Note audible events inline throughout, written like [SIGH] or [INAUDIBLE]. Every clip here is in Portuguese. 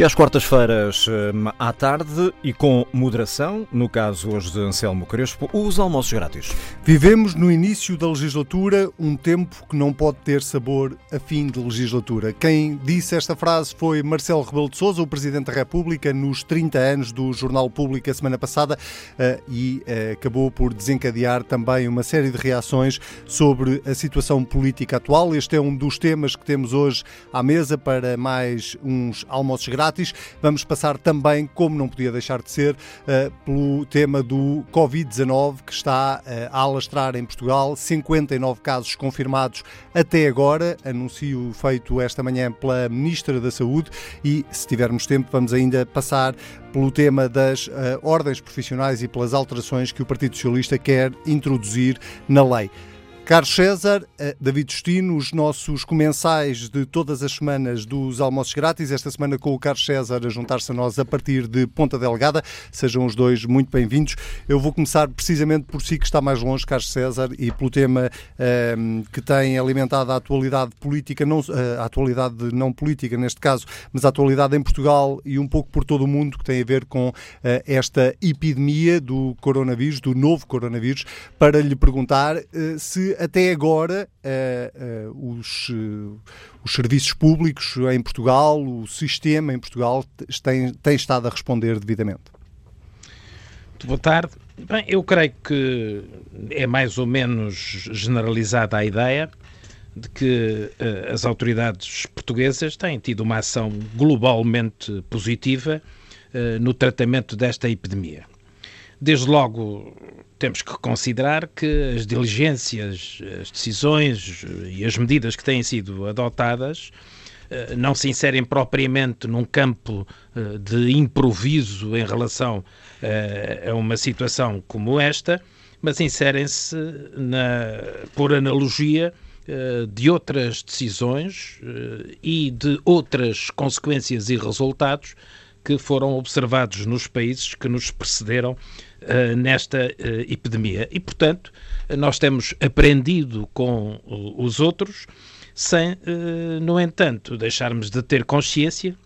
E às quartas-feiras hum, à tarde e com moderação, no caso hoje de Anselmo Crespo, os almoços grátis. Vivemos no início da legislatura um tempo que não pode ter sabor a fim de legislatura. Quem disse esta frase foi Marcelo Rebelo de Sousa, o Presidente da República, nos 30 anos do Jornal Público a semana passada eh, e eh, acabou por desencadear também uma série de reações sobre a situação política atual. Este é um dos temas que temos hoje à mesa para mais uns almoços grátis Vamos passar também, como não podia deixar de ser, uh, pelo tema do Covid-19 que está uh, a alastrar em Portugal. 59 casos confirmados até agora, anuncio feito esta manhã pela Ministra da Saúde e, se tivermos tempo, vamos ainda passar pelo tema das uh, ordens profissionais e pelas alterações que o Partido Socialista quer introduzir na lei. Carlos César, eh, David Justino, os nossos comensais de todas as semanas dos almoços grátis, esta semana com o Carlos César a juntar-se a nós a partir de Ponta Delgada. Sejam os dois muito bem-vindos. Eu vou começar precisamente por si que está mais longe, Carlos César, e pelo tema um, ehm, que tem alimentado a atualidade política, não, eh, a atualidade não política neste caso, mas a atualidade em Portugal e um pouco por todo o mundo, que tem a ver com uh, esta epidemia do coronavírus, do novo coronavírus, para lhe perguntar uh, se até agora uh, uh, os, uh, os serviços públicos em Portugal, o sistema em Portugal tem, tem estado a responder devidamente? Muito boa tarde. Bem, eu creio que é mais ou menos generalizada a ideia de que uh, as autoridades portuguesas têm tido uma ação globalmente positiva uh, no tratamento desta epidemia. Desde logo, temos que considerar que as diligências, as decisões e as medidas que têm sido adotadas eh, não se inserem propriamente num campo eh, de improviso em relação eh, a uma situação como esta, mas inserem-se, por analogia, de outras decisões e de outras consequências e resultados que foram observados nos países que nos precederam uh, nesta uh, epidemia. E, portanto, nós temos aprendido com os outros, sem, uh, no entanto, deixarmos de ter consciência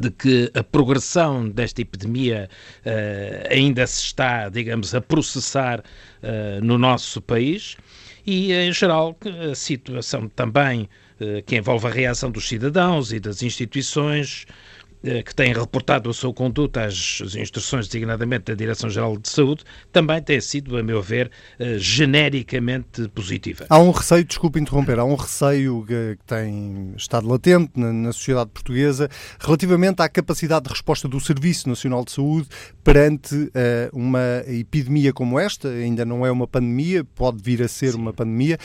de que a progressão desta epidemia uh, ainda se está, digamos, a processar uh, no nosso país e, em geral, a situação também uh, que envolve a reação dos cidadãos e das instituições eh, que têm reportado a sua conduta às instruções, designadamente da Direção-Geral de Saúde, também tem sido, a meu ver, eh, genericamente positiva. Há um receio, desculpe interromper, há um receio que tem estado latente na, na sociedade portuguesa relativamente à capacidade de resposta do Serviço Nacional de Saúde perante uh, uma epidemia como esta, ainda não é uma pandemia, pode vir a ser Sim. uma pandemia,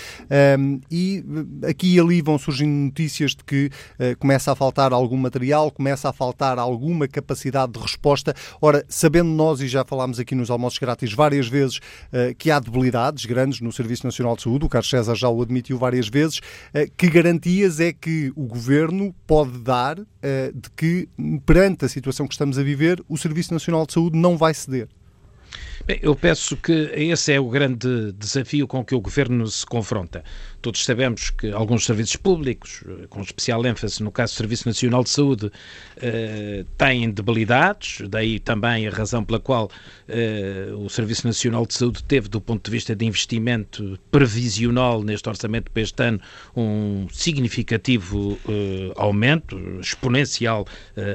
um, e aqui e ali vão surgindo notícias de que uh, começa a faltar algum material, começa a faltar faltar alguma capacidade de resposta. Ora, sabendo nós, e já falámos aqui nos almoços grátis várias vezes, uh, que há debilidades grandes no Serviço Nacional de Saúde, o Carlos César já o admitiu várias vezes, uh, que garantias é que o Governo pode dar uh, de que, perante a situação que estamos a viver, o Serviço Nacional de Saúde não vai ceder? Bem, eu penso que esse é o grande desafio com que o governo se confronta. Todos sabemos que alguns serviços públicos, com especial ênfase no caso do Serviço Nacional de Saúde, eh, têm debilidades, daí também a razão pela qual eh, o Serviço Nacional de Saúde teve, do ponto de vista de investimento previsional neste orçamento para este ano, um significativo eh, aumento, exponencial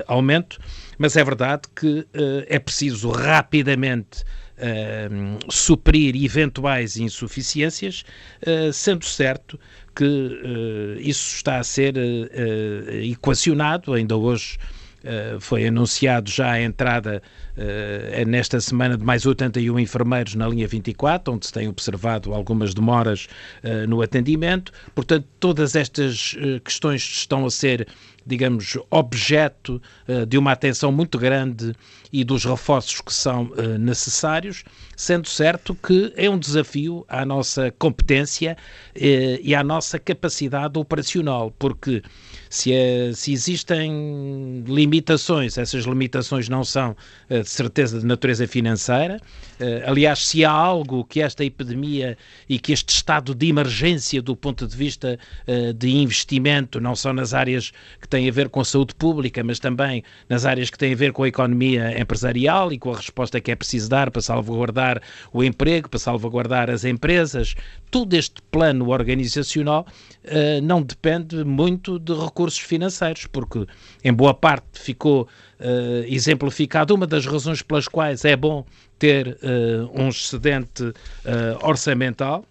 aumento, mas é verdade que eh, é preciso rapidamente uh, suprir eventuais insuficiências, uh, sendo certo que uh, isso está a ser equacionado, ainda hoje foi anunciado já a entrada uh, nesta semana de mais 81 enfermeiros na linha 24, onde se tem observado algumas demoras uh, no atendimento. Portanto, todas estas uh, questões estão a ser digamos, objeto uh, de uma atenção muito grande e dos reforços que são uh, necessários, sendo certo que é um desafio à nossa competência uh, e à nossa capacidade operacional, porque se, é, se existem limitações, essas limitações não são de certeza de natureza financeira. aliás, se há algo que esta epidemia e que este estado de emergência do ponto de vista de investimento, não só nas áreas que têm a ver com saúde pública, mas também nas áreas que têm a ver com a economia empresarial e com a resposta que é preciso dar para salvaguardar o emprego, para salvaguardar as empresas. Todo este plano organizacional uh, não depende muito de recursos financeiros, porque em boa parte ficou uh, exemplificado. Uma das razões pelas quais é bom ter uh, um excedente orçamental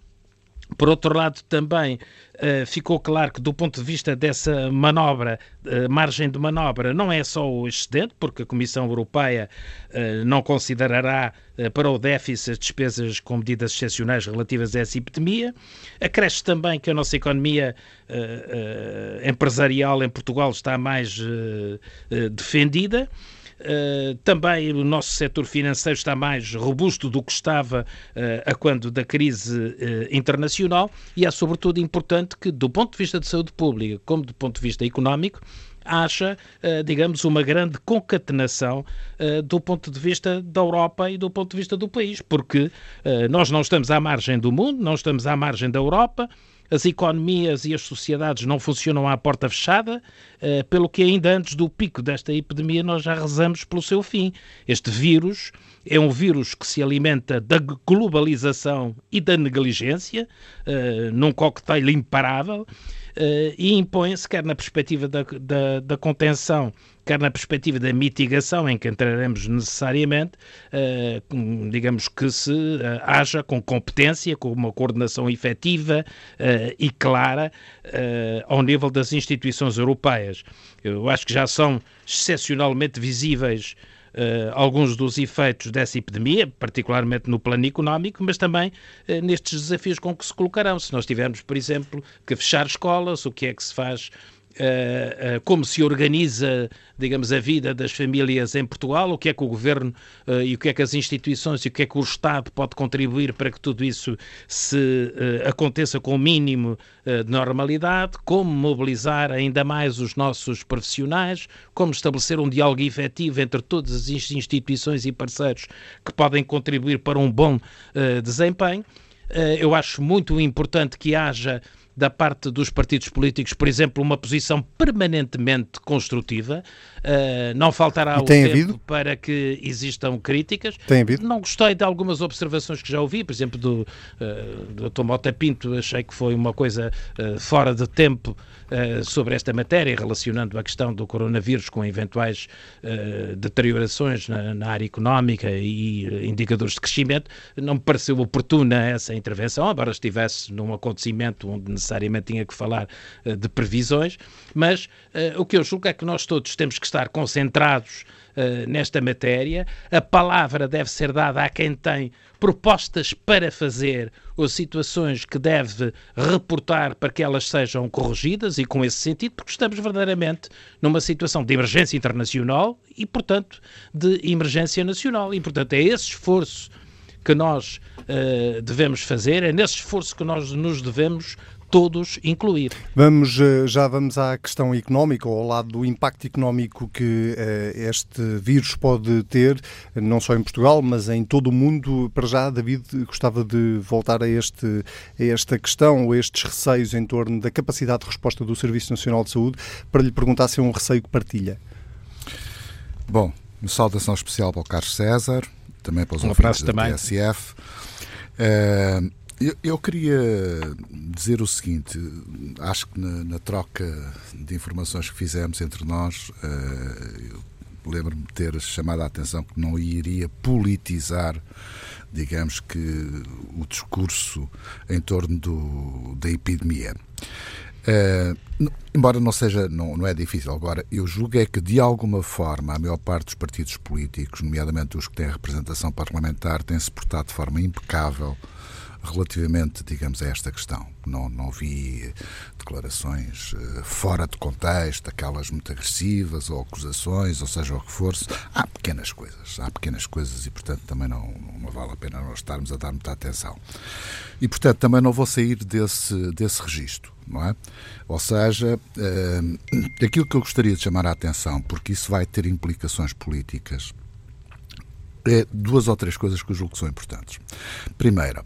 por outro lado, também uh, ficou claro que, do ponto de vista dessa manobra, uh, margem de manobra, não é só o excedente, porque a Comissão Europeia uh, não considerará para o déficit as despesas com medidas excepcionais relativas a essa epidemia. Acresce também que a nossa economia empresarial em Portugal está mais defendida. Uh, também o nosso setor financeiro está mais robusto do que estava uh, a quando da crise uh, internacional. E é sobretudo importante que, do ponto de vista de saúde pública como do ponto de vista económico, haja, digamos, uma grande concatenação do ponto de vista da Europa e do ponto de vista do país, porque nós não estamos à margem do mundo, não estamos à margem da Europa, as economias e as sociedades não funcionam à porta fechada, eh, pelo que ainda antes do pico desta epidemia nós já rezamos pelo seu fim. Este vírus é um vírus que se alimenta da globalização e da negligência, eh, num coquetel imparável, eh, e impõe-se, quer na perspectiva da, da, da, contenção, quer na perspectiva da mitigação, em que entraremos necessariamente, eh, digamos que se eh, haja com competência, com uma coordenação efetiva e clara ao nível das instituições europeias. Eu acho que já são excepcionalmente visíveis uh, alguns dos efeitos dessa epidemia, particularmente no plano económico, mas também uh, nestes desafios com que se colocarão. Se nós tivermos, por exemplo, que fechar escolas, o que é que se faz Uh, uh, como se organiza, digamos, a vida das famílias em Portugal, o que é que o governo uh, e o que é que as instituições e o que é que o Estado pode contribuir para que tudo isso se aconteça com o mínimo de normalidade, como mobilizar ainda mais os nossos profissionais, como estabelecer um diálogo efetivo entre todas as instituições e parceiros que podem contribuir para um bom desempenho. eu acho muito importante que haja da parte dos partidos políticos, por exemplo, uma posição permanentemente construtiva. Uh, não faltará o tempo havido? para que existam críticas. Tem havido? Não gostei de algumas observações que já ouvi, por exemplo, do, uh, do Dr. Mota Pinto, achei que foi uma coisa uh, fora de tempo uh, sobre esta matéria, relacionando a questão do coronavírus com eventuais deteriorações na, na, área económica e indicadores de crescimento. Não me pareceu oportuna essa intervenção, embora estivesse num acontecimento onde necessariamente tinha que falar uh, de previsões, mas uh, o que eu julgo é que nós todos temos que estar concentrados uh, nesta matéria. A palavra deve ser dada a quem tem propostas para fazer ou situações que deve reportar para que elas sejam corrigidas e com esse sentido, porque estamos verdadeiramente numa situação de emergência internacional e, portanto, de emergência nacional. E, portanto, é esse esforço que nós uh, devemos fazer, é nesse esforço que nós nos devemos todos incluir. Vamos, eh, já vamos à questão económica, ou ao lado do impacto económico que uh, este vírus pode ter, não só em Portugal, mas em todo o mundo. Para já, David, gostava de voltar a, este, a esta questão, a estes receios em torno da capacidade de resposta do Serviço Nacional de Saúde, para lhe perguntar se é um receio que partilha. Bom, uma saudação especial para o Carlos César, também para os um ouvintes da também. TSF. Uh, eu, eu, queria dizer o seguinte: acho que na, na, troca de informações que fizemos entre nós, uh, lembro-me de ter chamado a atenção que não iria politizar, digamos que, o discurso em torno do, da epidemia. Uh, embora não seja, não, não é difícil agora, eu julgo é que de alguma forma a maior parte dos partidos políticos, nomeadamente os que têm representação parlamentar, têm se portado de forma impecável relativamente, digamos, a esta questão. Não, não vi declarações uh, fora de contexto, aquelas muito agressivas ou acusações, ou seja o que for. Há pequenas coisas, há pequenas coisas e, portanto, também não, não vale a pena nós estarmos a dar muita atenção. E, portanto, também não vou sair desse, desse registro. Não é? Ou seja, uh, aquilo que eu gostaria de chamar a atenção, porque isso vai ter implicações políticas, é duas ou três coisas que eu julgo que são importantes. Primeira,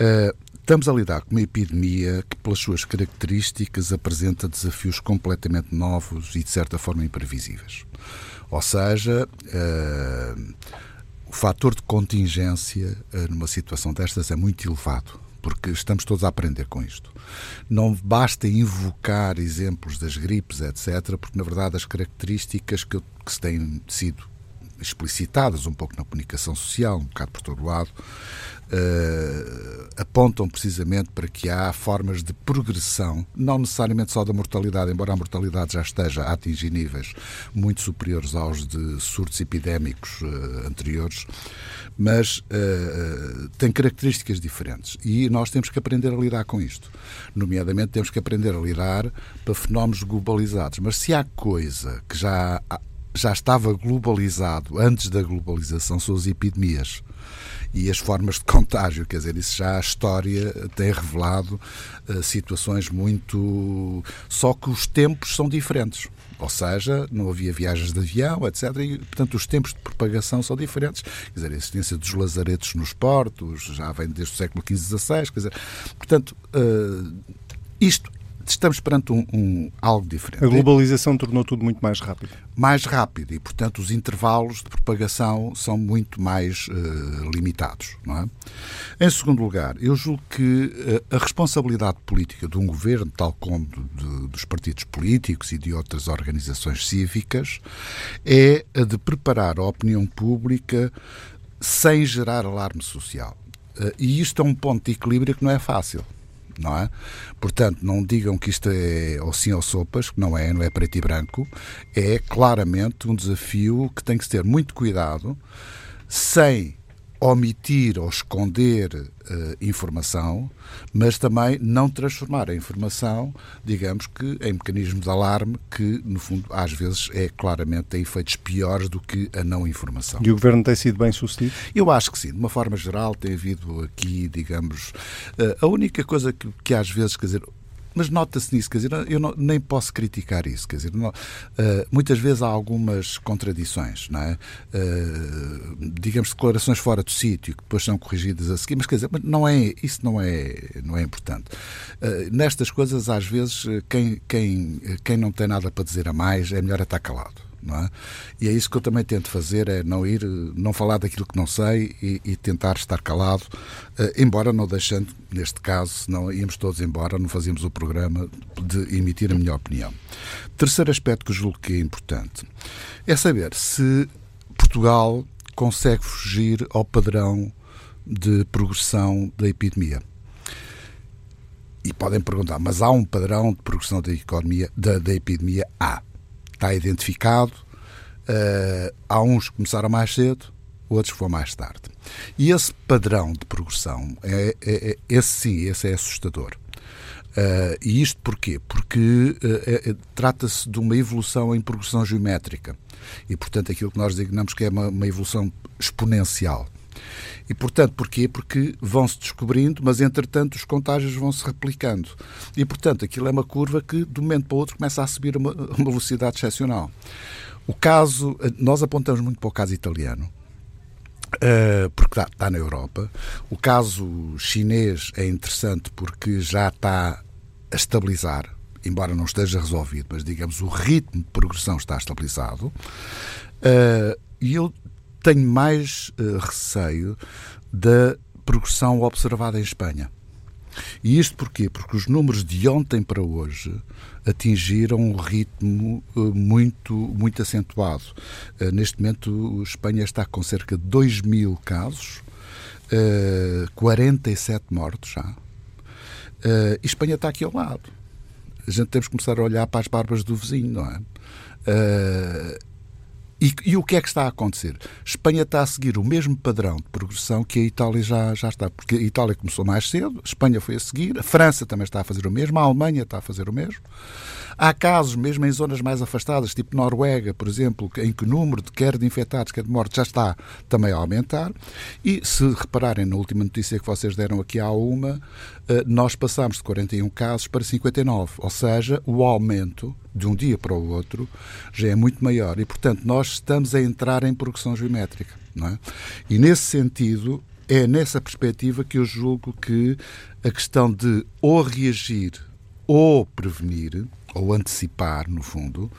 Uh, estamos a lidar com uma epidemia que, pelas suas características, apresenta desafios completamente novos e, de certa forma, imprevisíveis. Ou seja, uh, o fator de contingência uh, numa situação destas é muito elevado porque estamos todos a aprender com isto. Não basta invocar exemplos das gripes, etc., porque, na verdade, as características que, que se têm sido explicitadas um pouco na comunicação social, um bocado por todo lado, uh, apontam precisamente para que há formas de progressão, não necessariamente só da mortalidade, embora a mortalidade já esteja a atingir níveis muito superiores aos de surtos epidémicos uh, anteriores, mas uh, tem características diferentes e nós temos que aprender a lidar com isto. Nomeadamente, temos que aprender a lidar para fenómenos globalizados. Mas se há coisa que já já estava globalizado antes da globalização são as epidemias e as formas de contágio, quer dizer, isso já a história tem revelado uh, situações muito. Só que os tempos são diferentes. Ou seja, não havia viagens de avião, etc. E, portanto, os tempos de propagação são diferentes. Quer dizer, a existência dos lazaretos nos portos já vem desde o século XV, XVI. Quer dizer, portanto, uh, isto estamos perante um, um, algo diferente. A globalização tornou tudo muito mais rápido. Mais rápido e, portanto, os intervalos de propagação são muito mais uh, limitados. Não é? Em segundo lugar, eu julgo que uh, a responsabilidade política de um governo, tal como de, dos partidos políticos e de outras organizações cívicas, é a de preparar a opinião pública sem gerar alarme social. Uh, e isto é um ponto de equilíbrio que não é fácil não é? Portanto, não digam que isto é ou sim ou sopas, que não é, não é preto e branco, é claramente um desafio que tem que ter muito cuidado, sem omitir ou esconder uh, informação, mas também não transformar a informação, digamos que, em mecanismo de alarme que, no fundo, às vezes é claramente tem efeitos piores do que a não informação. E o Governo tem sido bem sucedido? Eu acho que sim. De uma forma geral, tem havido aqui, digamos, uh, a única coisa que, que às vezes, quer dizer, mas nota-se nisso, quer dizer, eu não, nem posso criticar isso, quer dizer, não, uh, muitas vezes há algumas contradições, não é? Uh, digamos, declarações fora do sítio, que depois são corrigidas a seguir, mas quer dizer, não é, isso não é, não é importante. Uh, nestas coisas, às vezes, quem, quem, quem não tem nada para dizer a mais, é melhor estar calado é? E é isso que eu também tento fazer, é não ir, não falar daquilo que não sei e, e tentar estar calado, uh, embora não deixando, neste caso, senão íamos todos embora, não fazíamos o programa de emitir a minha opinião. Terceiro aspecto que eu julgo que é importante é saber se Portugal consegue fugir ao padrão de progressão da epidemia. E podem perguntar, mas há um padrão de progressão da economia, da, da epidemia? Há está identificado. Uh, há uns que começaram mais cedo, outros que foram mais tarde. E esse padrão de progressão, é, é, é esse sim, esse é assustador. Uh, e isto porquê? Porque uh, é, trata-se de uma evolução em progressão geométrica. E, portanto, aquilo que nós designamos que é uma, uma evolução exponencial. E, portanto, porquê? Porque vão-se descobrindo, mas, entretanto, os contágios vão-se replicando. E, portanto, aquilo é uma curva que, de um momento para o outro, começa a subir a uma, uma velocidade excepcional. O caso, nós apontamos muito para o caso italiano, Uh, porque está, na Europa. O caso chinês é interessante porque já está a estabilizar, embora não esteja resolvido, mas digamos o ritmo de progressão está estabilizado. Uh, e eu tenho mais uh, receio da progressão observada em Espanha. E isto porquê? Porque os números de ontem para hoje atingiram um ritmo uh, muito, muito acentuado. Uh, neste momento, Espanha está com cerca de 2 mil casos, 47 mortos já. e Espanha está aqui ao lado. A gente temos que começar a olhar para as barbas do vizinho, não é? E, e, o que é que está a acontecer? Espanha está a seguir o mesmo padrão de progressão que a Itália já, já está, porque a Itália começou mais cedo, Espanha foi a seguir, a França também está a fazer o mesmo, a Alemanha está a fazer o mesmo. Há casos, mesmo em zonas mais afastadas, tipo Noruega, por exemplo, em que o número de quer de infectados, quer de mortes, já está também a aumentar. E se repararem na última notícia que vocês deram aqui há uma, nós passamos de 41 casos para 59, ou seja, o aumento de um dia para o outro já é muito maior e, portanto, nós estamos a entrar em progressão geométrica. Não é? E nesse sentido, é nessa perspectiva que eu julgo que a questão de ou reagir ou prevenir, ou antecipar, no fundo,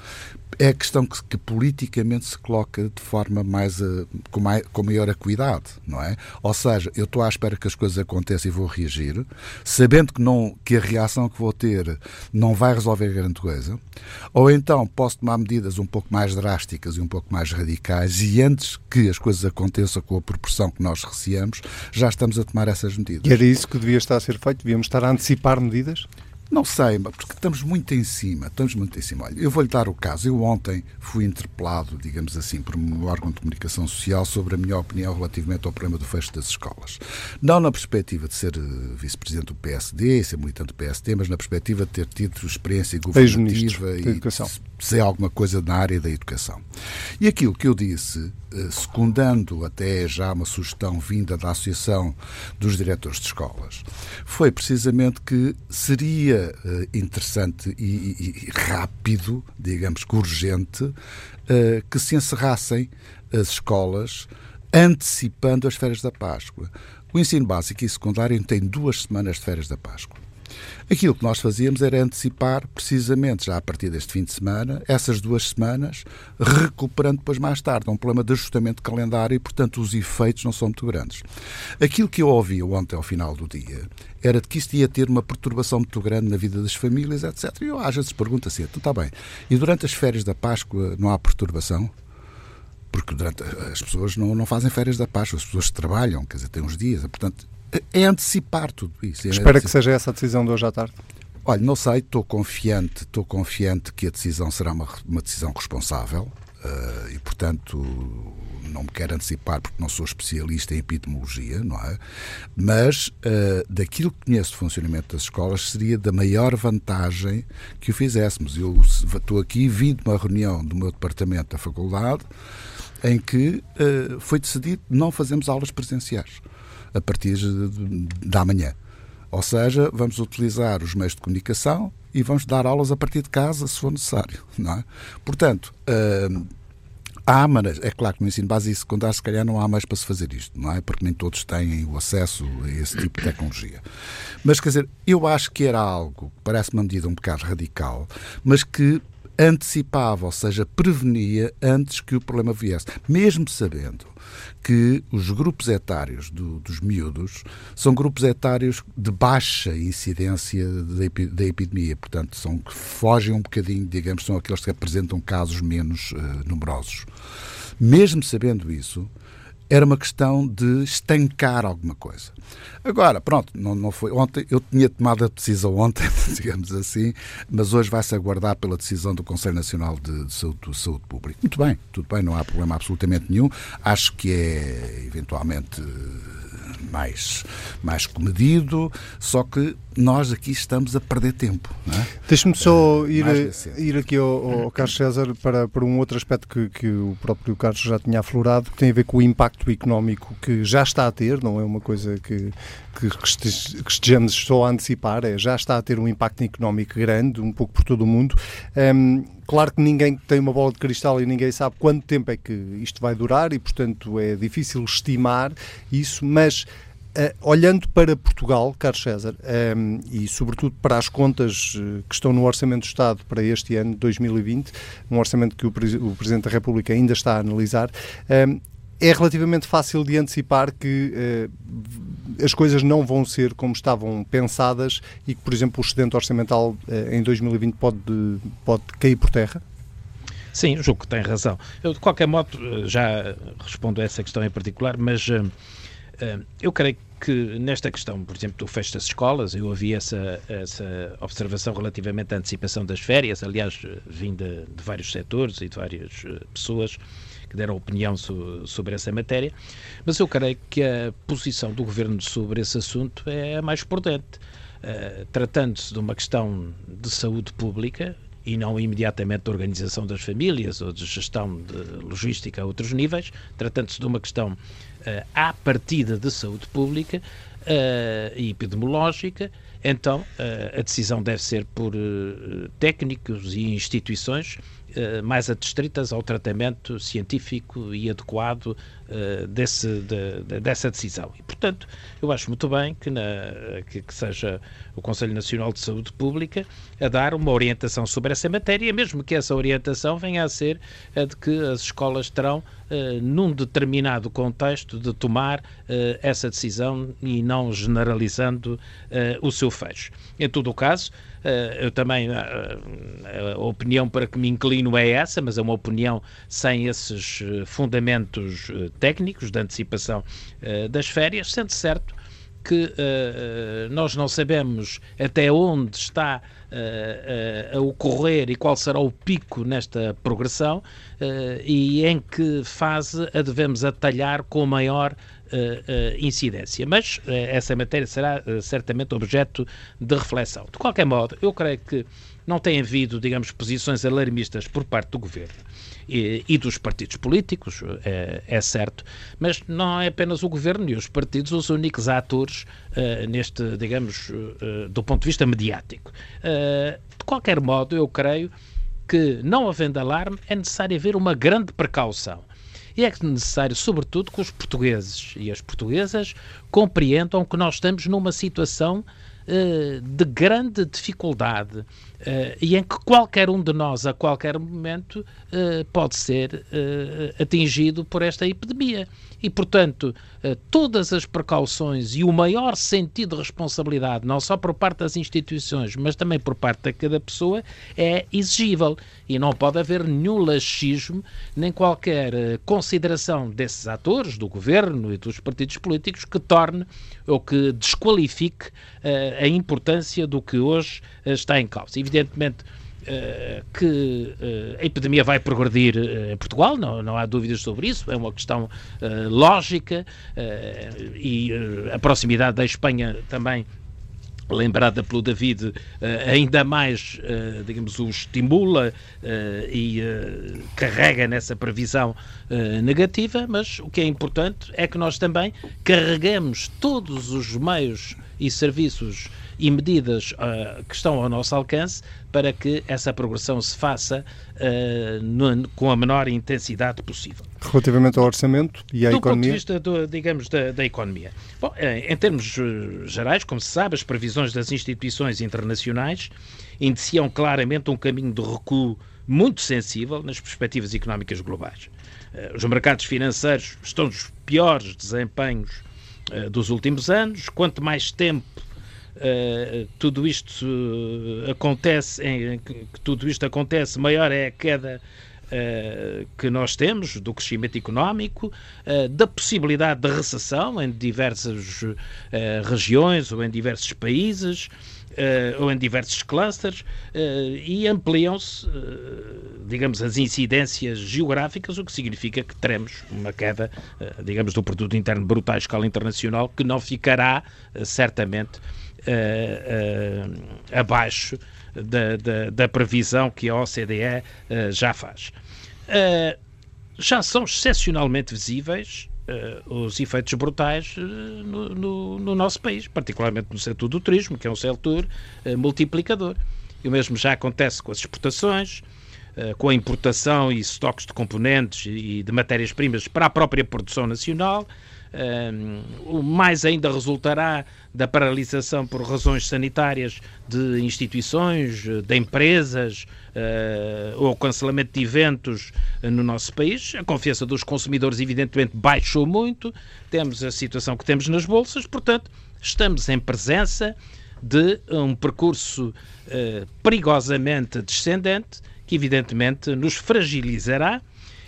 é a questão que, que, politicamente se coloca de forma mais, uh, com, com maior acuidade, não é? Ou seja, eu estou à espera que as coisas aconteçam e vou reagir, sabendo que, não, que a reação que vou ter não vai resolver grande coisa, ou então posso tomar medidas um pouco mais drásticas e um pouco mais radicais e antes que as coisas aconteçam com a proporção que nós receamos, já estamos a tomar essas medidas. E era isso que devia estar a ser feito? Devíamos estar a antecipar medidas? Não sei, porque estamos muito em cima, estamos muito em cima. Olha, eu vou-lhe dar o caso. Eu ontem fui interpelado, digamos assim, por um órgão de comunicação social sobre a minha opinião relativamente ao problema do fecho das escolas. Não na perspectiva de ser eh, vice-presidente do PSD, ser militante do PSD, mas na perspectiva de ter tido experiência governativa e ser alguma coisa na área da educação. E aquilo que eu disse secundando até já uma sugestão vinda da Associação dos Diretores de Escolas, foi precisamente que seria eh, interessante e, e rápido, digamos que urgente, eh, que se encerrassem as escolas antecipando as férias da Páscoa. O ensino básico e secundário tem duas semanas de férias da Páscoa. Aquilo que nós fazíamos era antecipar, precisamente já a partir deste fim de semana, essas duas semanas, recuperando depois mais tarde. É um problema de ajustamento de calendário e, portanto, os efeitos não são muito grandes. Aquilo que eu ouvi ontem ao final do dia era de que isto ia ter uma perturbação muito grande na vida das famílias, etc. E eu às vezes pergunto assim, então está bem, e durante as férias da Páscoa não há perturbação? Porque durante, as pessoas não, não fazem férias da Páscoa, as pessoas trabalham, quer dizer, têm uns dias, portanto, é antecipar tudo isso. É Espera antecipar. que seja essa a decisão de hoje à tarde. Olha, não sei, estou confiante, estou confiante que a decisão será uma, uma decisão responsável uh, e, portanto, não me quero antecipar porque não sou especialista em epidemiologia, não é? Mas uh, daquilo que conheço de funcionamento das escolas seria da maior vantagem que o fizéssemos. Eu estou aqui, vim de uma reunião do meu departamento da faculdade em que uh, foi decidido não fazermos aulas presenciais a partir da manhã. Ou seja, vamos utilizar os meios de comunicação e vamos dar aulas a partir de casa, se for necessário. Não é? Portanto, uh, há maneiras. É claro que no ensino básico e secundário, se calhar, não há mais para se fazer isto, não é? Porque nem todos têm o acesso a esse tipo de tecnologia. Mas, quer dizer, eu acho que era algo, parece uma medida um bocado radical, mas que antecipava, ou seja, prevenia antes que o problema viesse, mesmo sabendo que os grupos etários do, dos miúdos são grupos etários de baixa incidência da epidemia, portanto, são que fogem um bocadinho, digamos, são aqueles que apresentam casos menos uh, numerosos. Mesmo sabendo isso, era uma questão de estancar alguma coisa. Agora, pronto, não, não foi ontem, eu tinha tomado a decisão ontem, [LAUGHS] digamos assim, mas hoje vai-se aguardar pela decisão do Conselho Nacional de, de, Saúde, de Saúde Pública. Muito bem, tudo bem, não há problema absolutamente nenhum. Acho que é eventualmente mais, mais comedido, só que nós aqui estamos a perder tempo. É? Deixe-me só ir, ir aqui ao, ao, Carlos César para, para um outro aspecto que, que o próprio Carlos já tinha aflorado, que tem a ver com o impacto económico que já está a ter, não é uma coisa que, que estejamos só a antecipar, é, já está a ter um impacto económico grande, um pouco por todo o mundo. Um, Claro que ninguém tem uma bola de cristal e ninguém sabe quanto tempo é que isto vai durar e, portanto, é difícil estimar isso, mas Uh, olhando para Portugal, Carlos César, um, e sobretudo para as contas uh, que estão no Orçamento do Estado para este ano, 2020, um orçamento que o, o Presidente da República ainda está a analisar, um, é relativamente fácil de antecipar que uh, as coisas não vão ser como estavam pensadas e que, por exemplo, o excedente orçamental em 2020 pode, pode cair por terra? Sim, julgo que tem razão. Eu, de qualquer modo, já respondo a essa questão em particular, mas eu creio que nesta questão, por exemplo, do fecho das escolas, eu ouvi essa, essa observação relativamente à antecipação das férias, aliás, vinda de vários setores e de várias eh, pessoas que deram opinião so, sobre essa matéria, mas eu creio que a posição do Governo sobre esse assunto é a mais prudente. Uh, Tratando-se de uma questão de saúde pública, e não imediatamente de organização das famílias ou de gestão de logística a outros níveis, tratando-se de uma questão uh, à partida de saúde pública, e epidemiológica, então a decisão deve ser por técnicos e instituições mais adstritas ao tratamento científico e adequado uh, desse, de, de, dessa decisão. E, portanto, eu acho muito bem que, na, que, que, seja o Conselho Nacional de Saúde Pública a dar uma orientação sobre essa matéria, mesmo que essa orientação venha a ser a de que as escolas terão, uh, num determinado contexto, de tomar essa decisão e não generalizando o seu fecho. Em todo o caso, eu também, a opinião para que me inclino é essa, mas é uma opinião sem esses fundamentos técnicos de antecipação uh, das férias, sendo certo que uh, nós não sabemos até onde está uh, a ocorrer e qual será o pico nesta progressão e em que fase a devemos atalhar com maior incidência. Mas essa matéria será certamente objeto de reflexão. De qualquer modo, eu creio que não tem havido, digamos, posições alarmistas por parte do governo e, e dos partidos políticos, é, é, certo, mas não é apenas o governo e os partidos os únicos atores uh, neste, digamos, uh, do ponto de vista mediático. Uh, de qualquer modo, eu creio que, não havendo alarme, é necessário haver uma grande precaução. E é necessário, sobretudo, que os portugueses e as portuguesas compreendam que nós estamos numa situação de grande dificuldade Uh, e em que qualquer um de nós, a qualquer momento, uh, pode ser uh, atingido por esta epidemia. E, portanto, todas as precauções e o maior sentido de responsabilidade, não só por parte das instituições, mas também por parte de cada pessoa, é exigível. E não pode haver nenhum laxismo, nem qualquer consideração desses atores, do governo e dos partidos políticos, que torne ou que desqualifique a importância do que hoje está em causa evidentemente Uh, que uh, a epidemia vai progredir uh, em Portugal, não, não há dúvidas sobre isso, é uma questão lógica e a proximidade da Espanha também lembrada pelo David, ainda mais, digamos, o estimula e carrega nessa previsão negativa, mas o que é importante é que nós também carregamos todos os meios e serviços e medidas uh, que estão ao nosso alcance para que essa progressão se faça uh, no, com a menor intensidade possível. Relativamente ao orçamento e à do economia? Do ponto de vista, do, digamos, da, da, economia. Bom, em termos gerais, como se sabe, as previsões das instituições internacionais indiciam claramente um caminho de recuo muito sensível nas perspectivas económicas globais. Os mercados financeiros estão nos piores desempenhos dos últimos anos. Quanto mais tempo Uh, tudo isto uh, acontece, em, que tudo isto acontece, maior é a queda uh, que nós temos do crescimento económico, da possibilidade de recessão em diversas regiões ou em diversos países. Ou em diversos clusters e ampliam-se, digamos, as incidências geográficas, o que significa que teremos uma queda, digamos, do produto interno bruto à escala internacional que não ficará certamente abaixo da, da, da, previsão que a OCDE já faz. já são excepcionalmente visíveis os efeitos brutais no, no, no, nosso país, particularmente no setor do turismo, que é um setor multiplicador. E o mesmo já acontece com as exportações, com a importação e estoques de componentes e de matérias-primas para a própria produção nacional, um, mais ainda resultará da paralisação por razões sanitárias de instituições, de empresas uh, ou cancelamento de eventos no nosso país. A confiança dos consumidores, evidentemente, baixou muito. Temos a situação que temos nas bolsas, portanto, estamos em presença de um percurso uh, perigosamente descendente que, evidentemente, nos fragilizará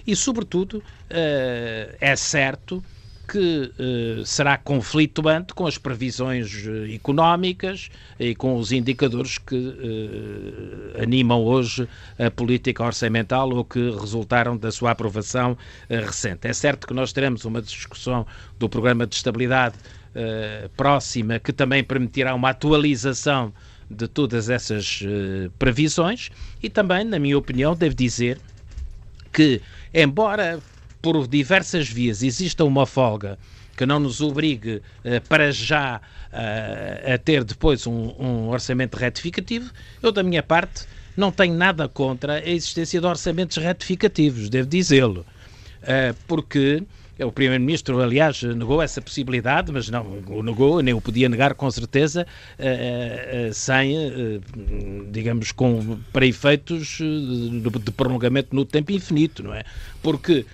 e, sobretudo, é certo que uh, será conflituante com as previsões uh, económicas e com os indicadores que uh, animam hoje a política orçamental ou que resultaram da sua aprovação recente. É certo que nós teremos uma discussão do programa de estabilidade próxima que também permitirá uma atualização de todas essas previsões e também, na minha opinião, devo dizer que, embora por diversas vias exista uma folga que não nos obrigue para já a ter depois um, um orçamento retificativo. Eu, da minha parte, não tenho nada contra a existência de orçamentos retificativos, devo dizê-lo, porque o Primeiro-Ministro, aliás, negou essa possibilidade, mas não o negou, nem o podia negar com certeza, sem, digamos, com, para efeitos de, prolongamento no tempo infinito, não é? Porque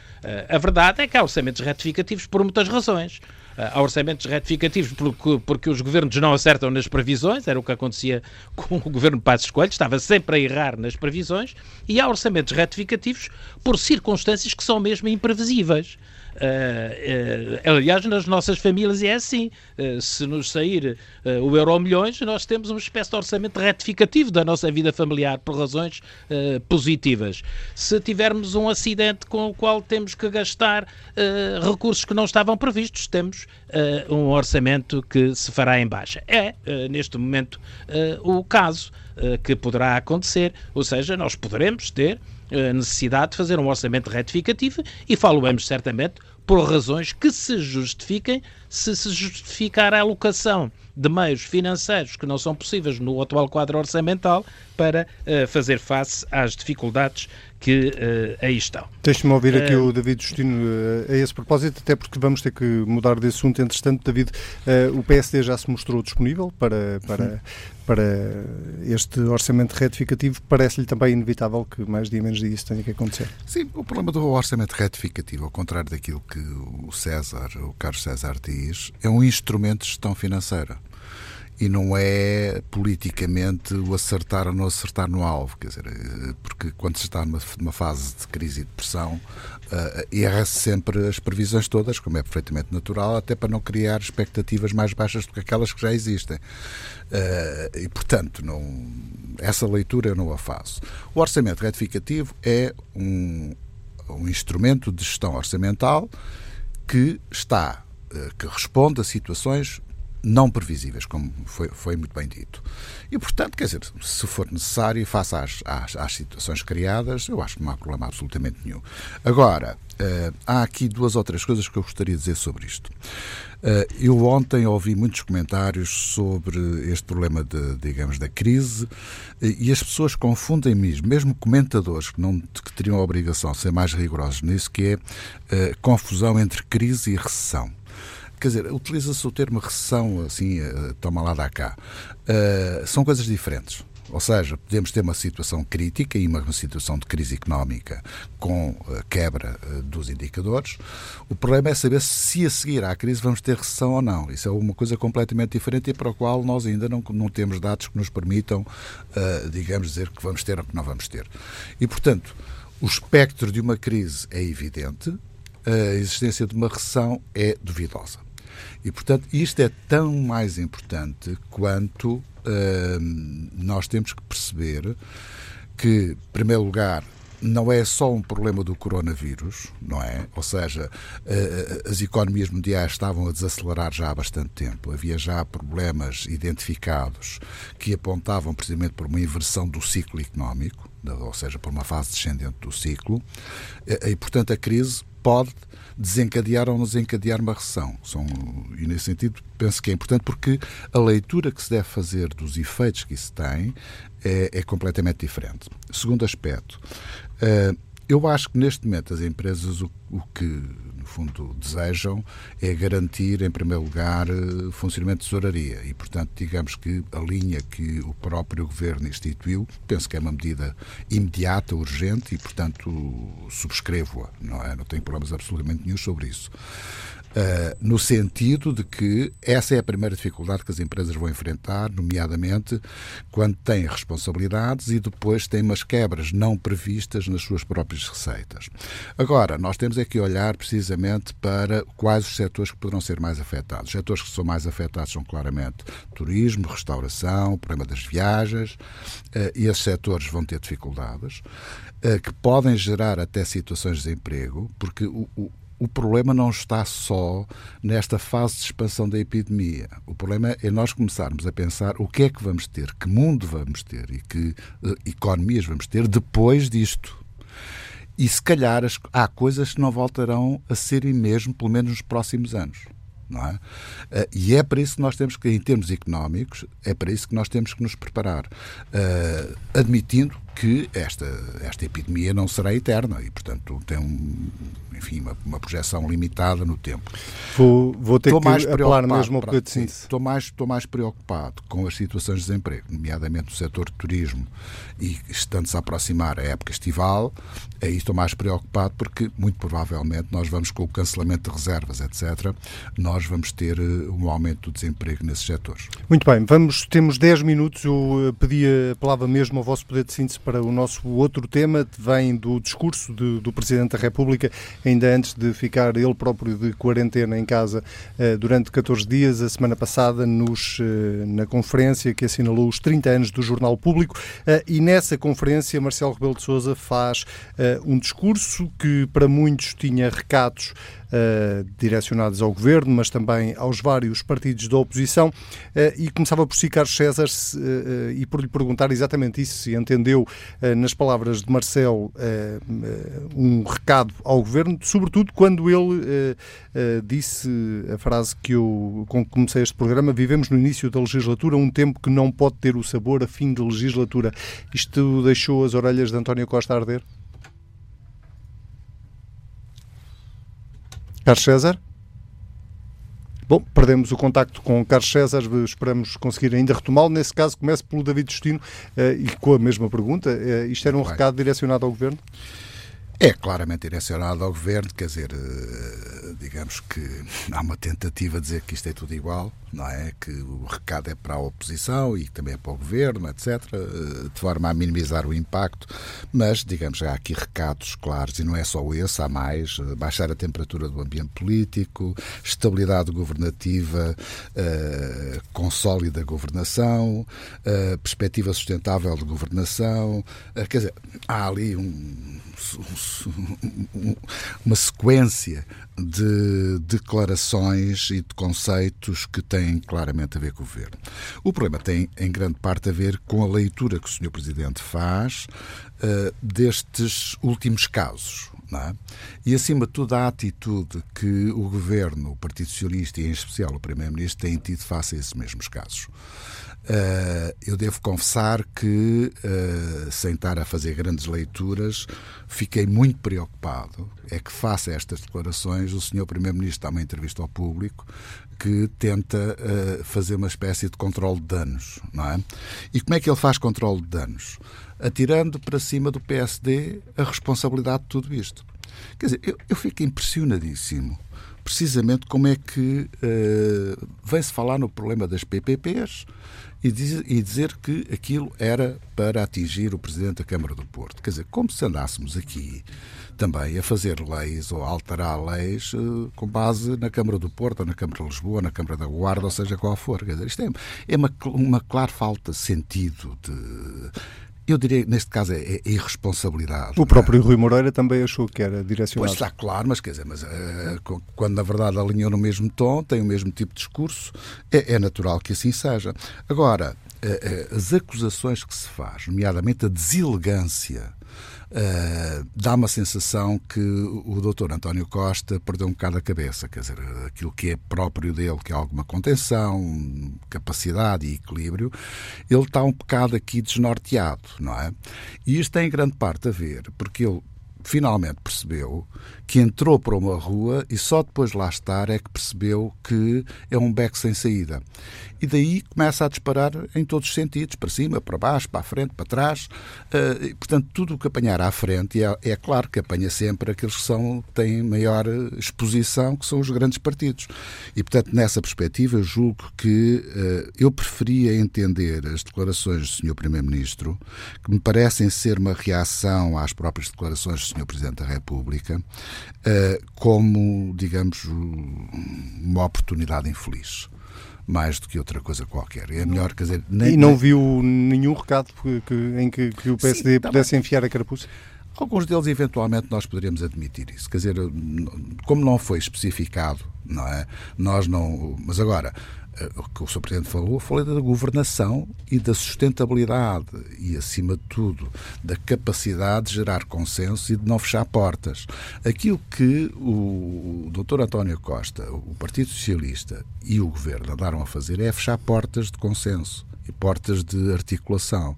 a verdade é que há orçamentos retificativos por muitas razões. Há orçamentos retificativos porque, porque os governos não acertam nas previsões, era o que acontecia [LAUGHS] com o governo Passos Coelho, estava sempre a errar nas previsões, e há orçamentos retificativos por circunstâncias que são mesmo imprevisíveis. Uh, uh, aliás, nas nossas famílias é assim. Uh, se nos sair o euro milhões, nós temos uma espécie de orçamento retificativo da nossa vida familiar por razões positivas. Se tivermos um acidente com o qual temos que gastar recursos que não estavam previstos, temos um orçamento que se fará em baixa. É, neste momento, o caso que poderá acontecer. Ou seja, nós poderemos ter necessidade de fazer um orçamento retificativo e falo-vamos certamente por razões que se justifiquem se se justificar a alocação de meios financeiros que não são possíveis no atual quadro orçamental para uh, fazer face às dificuldades que uh, aí estão. Deixe-me ouvir aqui uh, o David Justino a esse propósito, até porque vamos ter que mudar de assunto. Entretanto, David, o PSD já se mostrou disponível para, para, para este orçamento retificativo. Parece-lhe também inevitável que mais dia menos dia isso tenha que acontecer. Sim, o problema do orçamento retificativo, ao contrário daquilo que o César, o Carlos César diz, é um instrumento de gestão financeira e não é politicamente o acertar ou não acertar no alvo, quer dizer, porque quando se está numa, numa fase de crise e depressão, uh, erra-se sempre as previsões todas, como é perfeitamente natural, até para não criar expectativas mais baixas do que aquelas que já existem. Uh, e, portanto, não, essa leitura eu não a faço. O orçamento retificativo é um, um instrumento de gestão orçamental que está, que responde a situações não previsíveis, como foi, foi muito bem dito. E, portanto, quer dizer, se for necessário, face às, às, às situações criadas, eu acho que não há problema absolutamente nenhum. Agora, uh, há aqui duas ou três coisas que eu gostaria de dizer sobre isto. Uh, eu ontem ouvi muitos comentários sobre este problema, de, digamos, da crise uh, e as pessoas confundem mesmo, mesmo comentadores que, não, que teriam a obrigação de ser mais rigorosos nisso, que é confusão entre crise e recessão quer dizer, utiliza-se o termo recessão, assim, eh, toma lá da cá. Uh, são coisas diferentes. Ou seja, podemos ter uma situação crítica e uma situação de crise económica com a quebra eh, dos indicadores. O problema é saber se a seguir à crise vamos ter recessão ou não. Isso é uma coisa completamente diferente e para a qual nós ainda não, não temos dados que nos permitam, digamos, dizer que vamos ter ou que não vamos ter. E, portanto, o espectro de uma crise é evidente, a existência de uma recessão é duvidosa. E, portanto, isto é tão mais importante quanto uh, nós temos que perceber que, em primeiro lugar, não é só um problema do coronavírus, não é? Ou seja, uh, as economias mundiais estavam a desacelerar já há bastante tempo. Havia já problemas identificados que apontavam precisamente por uma inversão do ciclo económico, ou seja, por uma fase descendente do ciclo. E, portanto, a crise pode desencadear ou não desencadear uma recessão. São, e nesse sentido penso que é importante porque a leitura que se deve fazer dos efeitos que isso tem é, é completamente diferente. Segundo aspecto, uh, eu acho que neste momento as empresas o, o que fundo, desejam é garantir, em primeiro lugar, eh, funcionamento de tesouraria. E, portanto, digamos que a linha que o próprio governo instituiu, penso que é uma medida imediata, urgente e, portanto, subscrevo-a. Não, é? não tenho problemas absolutamente nenhum sobre isso. Uh, no sentido de que essa é a primeira dificuldade que as empresas vão enfrentar, nomeadamente quando têm responsabilidades e depois têm umas quebras não previstas nas suas próprias receitas. Agora, nós temos é que olhar precisamente para quais os setores que poderão ser mais afetados. Os setores que são mais afetados são claramente turismo, restauração, o problema das viagens, uh, e esses setores vão ter dificuldades uh, que podem gerar até situações de desemprego, porque o, o o problema não está só nesta fase de expansão da epidemia. O problema é nós começarmos a pensar o que é que vamos ter, que mundo vamos ter e que uh, economias vamos ter depois disto. E se calhar as, há coisas que não voltarão a serem mesmo, pelo menos nos próximos anos. Não é? Uh, e é para isso que nós temos que, em termos económicos, é para isso que nós temos que nos preparar, uh, admitindo que esta, esta epidemia não será eterna e, portanto, tem um, enfim, uma, uma projeção limitada no tempo. Vou, vou ter estou que mais apelar mesmo ao poder de síntese. Estou mais, estou mais preocupado com as situações de desemprego, nomeadamente no setor de turismo e estando-se a aproximar a época estival, aí estou mais preocupado porque, muito provavelmente, nós vamos com o cancelamento de reservas, etc., nós vamos ter eh, um aumento do desemprego nesses setores. Muito bem, vamos, temos 10 minutos, eu eh, pedia, apelava mesmo ao vosso poder de síntese para o nosso outro tema, vem do discurso do Presidente da República, ainda antes de ficar ele próprio de quarentena em casa uh, durante 14 dias, a semana passada, nos, uh, na conferência que assinalou os 30 anos do Jornal Público. Uh, e nessa conferência, Marcelo Rebelo de Souza faz um discurso que para muitos tinha recados direcionados ao governo, mas também aos vários partidos da oposição. Uh, e começava por si, Carlos César, se, uh, e por lhe perguntar exatamente isso, se entendeu nas palavras de Marcelo um recado ao governo, sobretudo quando ele disse a frase que eu, com que comecei este programa: vivemos no início da legislatura um tempo que não pode ter o sabor a fim de legislatura. Isto deixou as orelhas de António Costa a arder? Carlos César? Bom, perdemos o contacto com Carlos César, esperamos conseguir ainda retomá-lo. Nesse caso, começo pelo David Justino uh, e com a mesma pergunta. Uh, isto era um Bem. recado direcionado ao Governo? É claramente direcionado ao governo, quer dizer, eh, digamos que há uma tentativa de dizer que isto é tudo igual, não é? Que o recado é para a oposição e também é para o governo, etc., eh, de forma a minimizar o impacto, mas, digamos, há aqui recados claros, e não é só esse, há mais: eh, baixar a temperatura do ambiente político, estabilidade governativa, uh, com sólida governação, uh, perspectiva sustentável de governação, uh, quer dizer, há ali um uma sequência de declarações e de conceitos que têm claramente a ver com o governo. O problema tem, em grande parte, a ver com a leitura que o Sr. Presidente faz uh, destes últimos casos. É? E, acima de tudo, a atitude que o Governo, o Partido Socialista e, em especial, o Primeiro-Ministro têm tido face a esses mesmos casos. Uh, eu devo confessar que, uh, sem estar a fazer grandes leituras, fiquei muito preocupado. É que, face a estas declarações, o Sr. Primeiro-Ministro dá uma entrevista ao público que tenta uh, fazer uma espécie de controle de danos, não é? E como é que ele faz controle de danos? Atirando para cima do PSD a responsabilidade de tudo isto. Quer dizer, eu, eu fico impressionadíssimo precisamente como é que uh, vem-se falar no problema das PPPs e, diz, e, dizer que aquilo era para atingir o Presidente da Câmara do Porto. Quer dizer, como se andássemos aqui também a fazer leis ou a alterar leis uh, com base na Câmara do Porto, ou na Câmara de Lisboa, na Câmara da Guarda, ou seja qual for. Quer dizer, isto é, é uma, uma clara falta de sentido de eu diria que neste caso é, é irresponsabilidade. O próprio é? Rui Moreira também achou que era direcionado. Pois está claro, mas quer dizer, mas, uh, quando na verdade alinhou no mesmo tom, tem o mesmo tipo de discurso, é, é natural que assim seja. Agora, uh, uh, as acusações que se faz, nomeadamente a deselegância Uh, dá uma sensação que o doutor António Costa perdeu um bocado a cabeça, quer dizer, aquilo que é próprio dele, que é alguma contenção, capacidade e equilíbrio, ele está um bocado aqui desnorteado, não é? E isto tem em grande parte a ver, porque ele finalmente percebeu que entrou para uma rua e só depois de lá estar é que percebeu que é um beco sem saída e daí começa a disparar em todos os sentidos, para cima, para baixo, para a frente, para trás. Uh, portanto, tudo o que apanhar à frente, é, é claro que apanha sempre aqueles que são, têm maior exposição, que são os grandes partidos. E, portanto, nessa perspectiva, julgo que uh, eu preferia entender as declarações do Sr. Primeiro-Ministro, que me parecem ser uma reação às próprias declarações do Sr. Presidente da República, uh, como, digamos, uma oportunidade infeliz mais do que outra coisa qualquer. É melhor, quer dizer... Nem, e não nem... viu nenhum recado que, em que, que, o PSD Sim, pudesse enfiar a carapuça? Alguns deles, eventualmente, nós poderíamos admitir isso. Quer dizer, como não foi especificado, não é? Nós não. Mas agora, o que o Sr. Presidente falou, falei da governação e da sustentabilidade e, acima de tudo, da capacidade de gerar consenso e de não fechar portas. Aquilo que o Dr. António Costa, o Partido Socialista e o Governo andaram a fazer é fechar portas de consenso portas de articulação.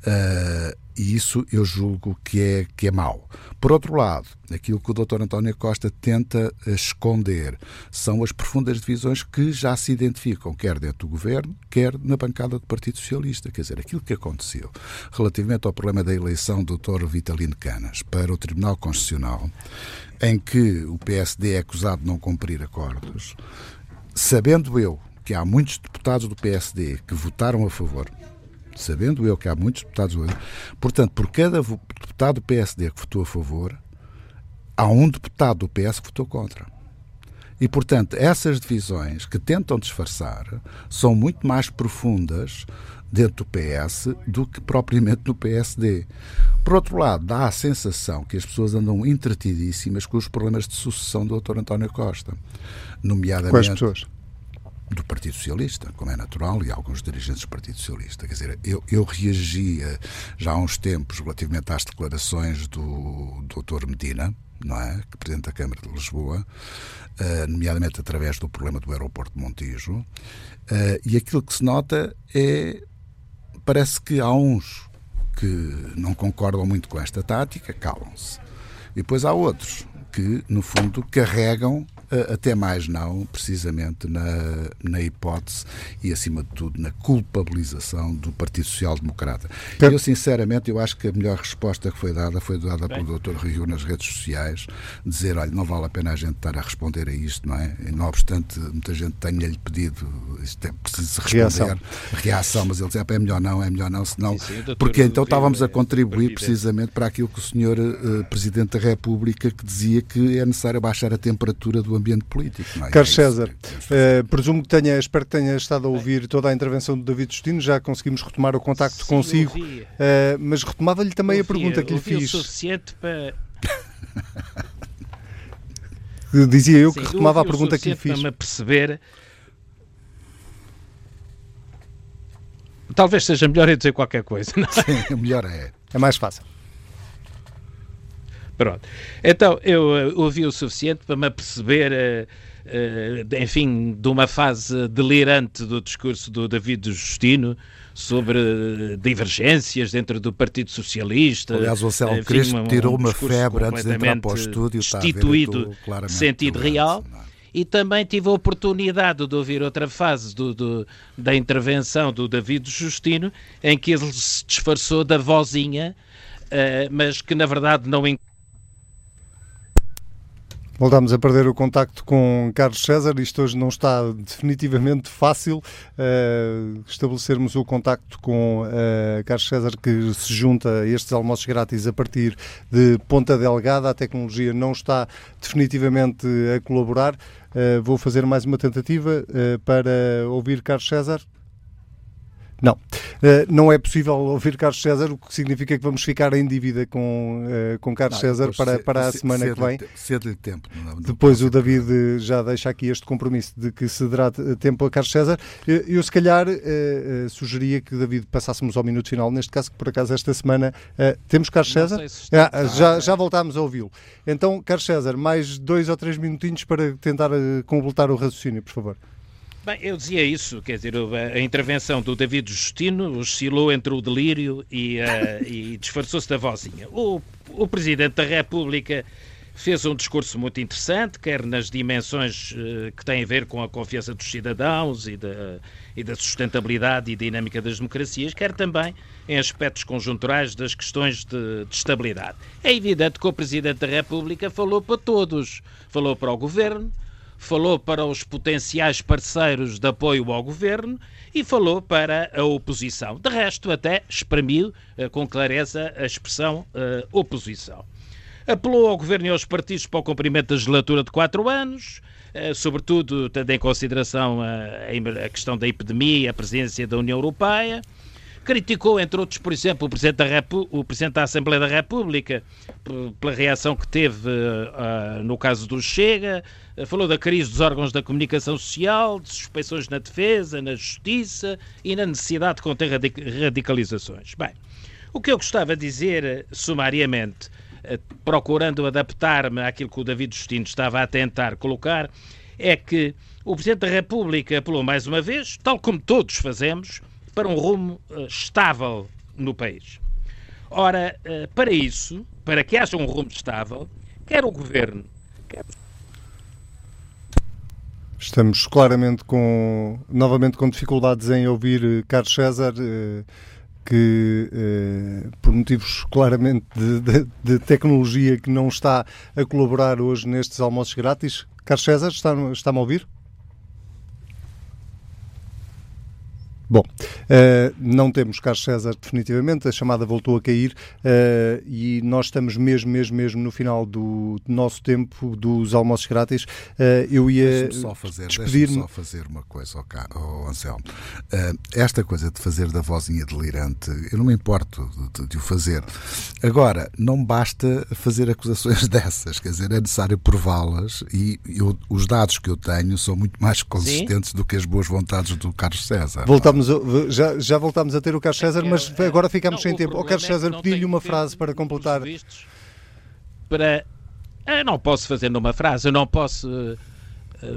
Uh, e isso eu julgo que é, que é mau. Por outro lado, aquilo que o Dr. António Costa tenta esconder são as profundas divisões que já se identificam, quer dentro do governo, quer na bancada do Partido Socialista. Quer dizer, aquilo que aconteceu relativamente ao problema da eleição do Dr. Vitalino Canas para o Tribunal Constitucional, em que o PSD é acusado de não cumprir acordos, sabendo eu que há muitos deputados do PSD que votaram a favor sabendo eu que há muitos deputados. Portanto, por cada deputado do PSD que votou a favor, há um deputado do PS que votou contra. E, portanto, essas divisões que tentam disfarçar são muito mais profundas dentro do PS do que propriamente no PSD. Por outro lado, dá a sensação que as pessoas andam entretidíssimas com os problemas de sucessão do Dr. António Costa. Nomeadamente. Quais pessoas? Do Partido Socialista, como é natural, e alguns dirigentes do Partido Socialista. Quer dizer, eu, eu reagia já há uns tempos relativamente às declarações do Dr. Medina, não é? Que Presidente da Câmara de Lisboa, uh, nomeadamente através do problema do aeroporto de Montijo, uh, e aquilo que se nota é. Parece que há uns que não concordam muito com esta tática, calam-se. E depois há outros que, no fundo, carregam até mais não, precisamente na, na hipótese e, acima de tudo, na culpabilização do Partido Social Democrata. Eu, sinceramente, eu acho que a melhor resposta que foi dada foi dada Bem. pelo Dr. Rio nas redes sociais, dizer, olha, não vale a pena a gente estar a responder a isto, não é? E, não obstante, muita gente tenha-lhe pedido, isto é preciso responder, reação, reação mas ele dizia, é melhor não, é melhor não, senão... Sim, sim, porque então estávamos a contribuir precisamente para aquilo que o Sr. Uh, Presidente da República que dizia que é necessário baixar a temperatura do ambiente político. Não é? Carlos é César, é presumo que tenha, espero que tenha estado a ouvir toda a intervenção do David Justino, já conseguimos retomar o contacto Sim, consigo, uh, mas retomava-lhe também a pergunta que lhe fiz. o suficiente para... [LAUGHS] Dizia eu Sim, que retomava a pergunta que lhe fiz. Para me perceber Talvez seja melhor eu dizer qualquer coisa. Não é? Sim, melhor é. É mais fácil. Pronto. Então, eu uh, ouvi o suficiente para me aperceber, uh, enfim, de uma fase delirante do discurso do David Justino sobre divergências dentro do Partido Socialista. Aliás, o Anselmo Crespo um, tirou uma febre antes de entrar para o estúdio. Destituído de sentido real. É? e também tive a oportunidade de ouvir outra fase do, do, da intervenção do David Justino, em que ele se disfarçou da vozinha, uh, mas que na verdade não Voltámos a perder o contacto com Carlos César. Isto hoje não está definitivamente fácil uh, estabelecermos o contacto com uh, Carlos César, que se junta a estes almoços grátis a partir de Ponta Delgada. A tecnologia não está definitivamente a colaborar. Uh, vou fazer mais uma tentativa para ouvir Carlos César. Não. Uh, não é possível ouvir Carlos César, o que significa que vamos ficar em dívida com, uh, com Carlos não, César para, para a semana que vem. Cedo tempo. Não, não Depois o David já deixa aqui este compromisso de que se dará tempo a Carlos César. Eu, eu se calhar, uh, sugeria que, David, passássemos ao minuto final, neste caso, que por acaso esta semana temos Carlos César. Se ah, já, já voltámos a ouvi-lo. Então, Carlos César, mais dois ou três minutinhos para tentar completar o raciocínio, por favor. Bem, eu dizia isso, quer dizer, a intervenção do David Justino oscilou entre o delírio e, uh, [LAUGHS] e disfarçou-se da vozinha. O, o Presidente da República fez um discurso muito interessante, quer nas dimensões uh, que têm a ver com a confiança dos cidadãos e da, e da sustentabilidade e dinâmica das democracias, quer também em aspectos conjunturais das questões de, de estabilidade. É evidente que o Presidente da República falou para todos, falou para o Governo, falou para os potenciais parceiros de apoio ao governo e falou para a oposição. De resto, até exprimiu uh, com clareza a expressão uh, oposição. Apelou ao governo e aos partidos para o cumprimento da legislatura de quatro anos, uh, sobretudo tendo em consideração a, a questão da epidemia e a presidência da União Europeia criticou, entre outros, por exemplo, o Presidente da, Repu o Presidente da Assembleia da República pela reação que teve uh, no caso do Chega, uh, falou da crise dos órgãos da comunicação social, de suspeições na defesa, na justiça e na necessidade de conter radic radicalizações. Bem, o que eu gostava de dizer, sumariamente, uh, procurando adaptar-me àquilo que o David Justino estava a tentar colocar, é que o Presidente da República apelou mais uma vez, tal como todos fazemos, para um rumo uh, estável no país. Ora, uh, para isso, para que haja um rumo estável, quer o Governo, quer Estamos claramente com, novamente com dificuldades em ouvir eh, Carlos César, que por motivos claramente de, de, de, tecnologia que não está a colaborar hoje nestes almoços grátis. Carlos César, está-me está a ouvir? Bom, uh, não temos Carlos César definitivamente, a chamada voltou a cair uh, e nós estamos mesmo, mesmo, mesmo no final do, nosso tempo dos almoços grátis. Uh, eu ia só fazer, despedir só fazer uma coisa, oh, oh Anselmo. esta coisa de fazer da vozinha delirante, eu não me importo de, de, o fazer. Agora, não basta fazer acusações [LAUGHS] dessas, quer dizer, é necessário prová-las e eu, os dados que eu tenho são muito mais consistentes Sim? do que as boas vontades do Carlos César. Voltamos voltámos, já, já voltámos a ter o Carlos César, mas é, agora ficamos sem tempo. O Carlos é César pediu-lhe uma frase para completar. Para. Eu não posso fazer numa frase, eu não posso eh,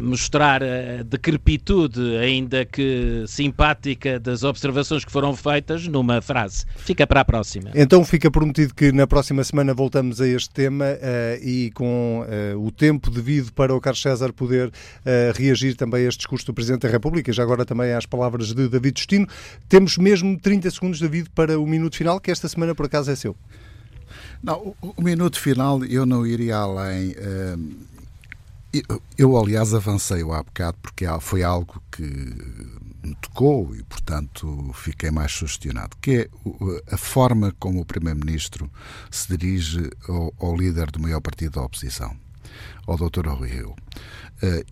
mostrar a decrepitude, ainda que simpática, das observações que foram feitas numa frase. Fica para a próxima. Então fica prometido que na próxima semana voltamos a este tema uh, e com uh, o tempo devido para o Carlos César poder uh, reagir também a este discurso do Presidente da República, já agora também às palavras de David Justino. Temos mesmo 30 segundos, David, para o minuto final, que esta semana por acaso é seu. Não, o, o minuto final eu não iria além. Eu, eu, aliás, avancei-o há bocado porque foi algo que me tocou e, portanto, fiquei mais sugestionado, que é a forma como o Primeiro-Ministro se dirige ao, ao, líder do maior partido da oposição, ao Dr. Rui Rio, uh,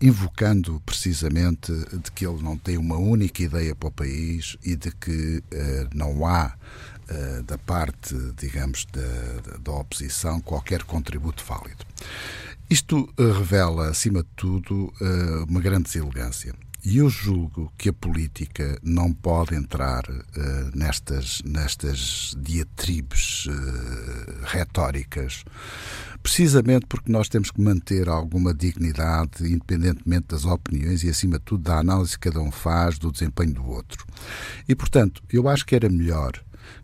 invocando precisamente de que ele não tem uma única ideia para o país e de que uh, não há uh, da parte, digamos, da, da oposição qualquer contributo válido. Isto eh, revela, acima de tudo, eh, uma grande deselegância. E eu julgo que a política não pode entrar uh, nestas, nestas diatribes uh, retóricas, precisamente porque nós temos que manter alguma dignidade, independentemente das opiniões e, acima de tudo, da análise que cada um faz do desempenho do outro. E, portanto, eu acho que era melhor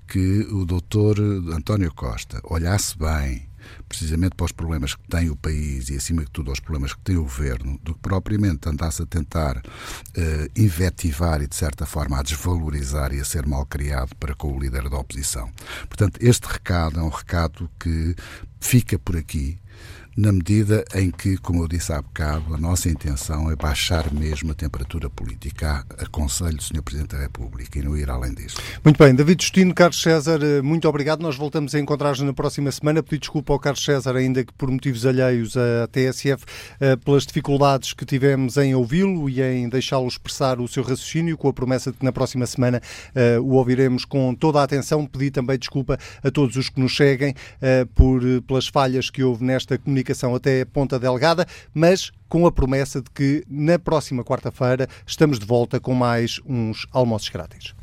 que o doutor António Costa olhasse bem precisamente para os problemas que tem o país e, acima de tudo, aos problemas que tem o governo, do que propriamente andasse a tentar uh, invetivar e, de certa forma, a desvalorizar e a ser mal criado para com o líder da oposição. Portanto, este recado é um recado que fica por aqui na medida em que, como eu disse há bocado, a nossa intenção é baixar mesmo a temperatura política. Aconselho o Sr. Presidente da República e não ir além disso. Muito bem, David Justino, Carlos César, eh, muito obrigado. Nós voltamos a encontrar-nos na próxima semana. Pedi desculpa ao Carlos César, ainda que por motivos alheios à TSF, eh, pelas dificuldades que tivemos em ouvi-lo e em deixá-lo expressar o seu raciocínio, com a promessa de que na próxima semana uh, o ouviremos com toda a atenção. Pedi também desculpa a todos os que nos seguem por, pelas falhas que houve nesta comunicação comunicação até Ponta Delgada, mas com a promessa de que na próxima quarta-feira estamos de volta com mais uns almoços grátis.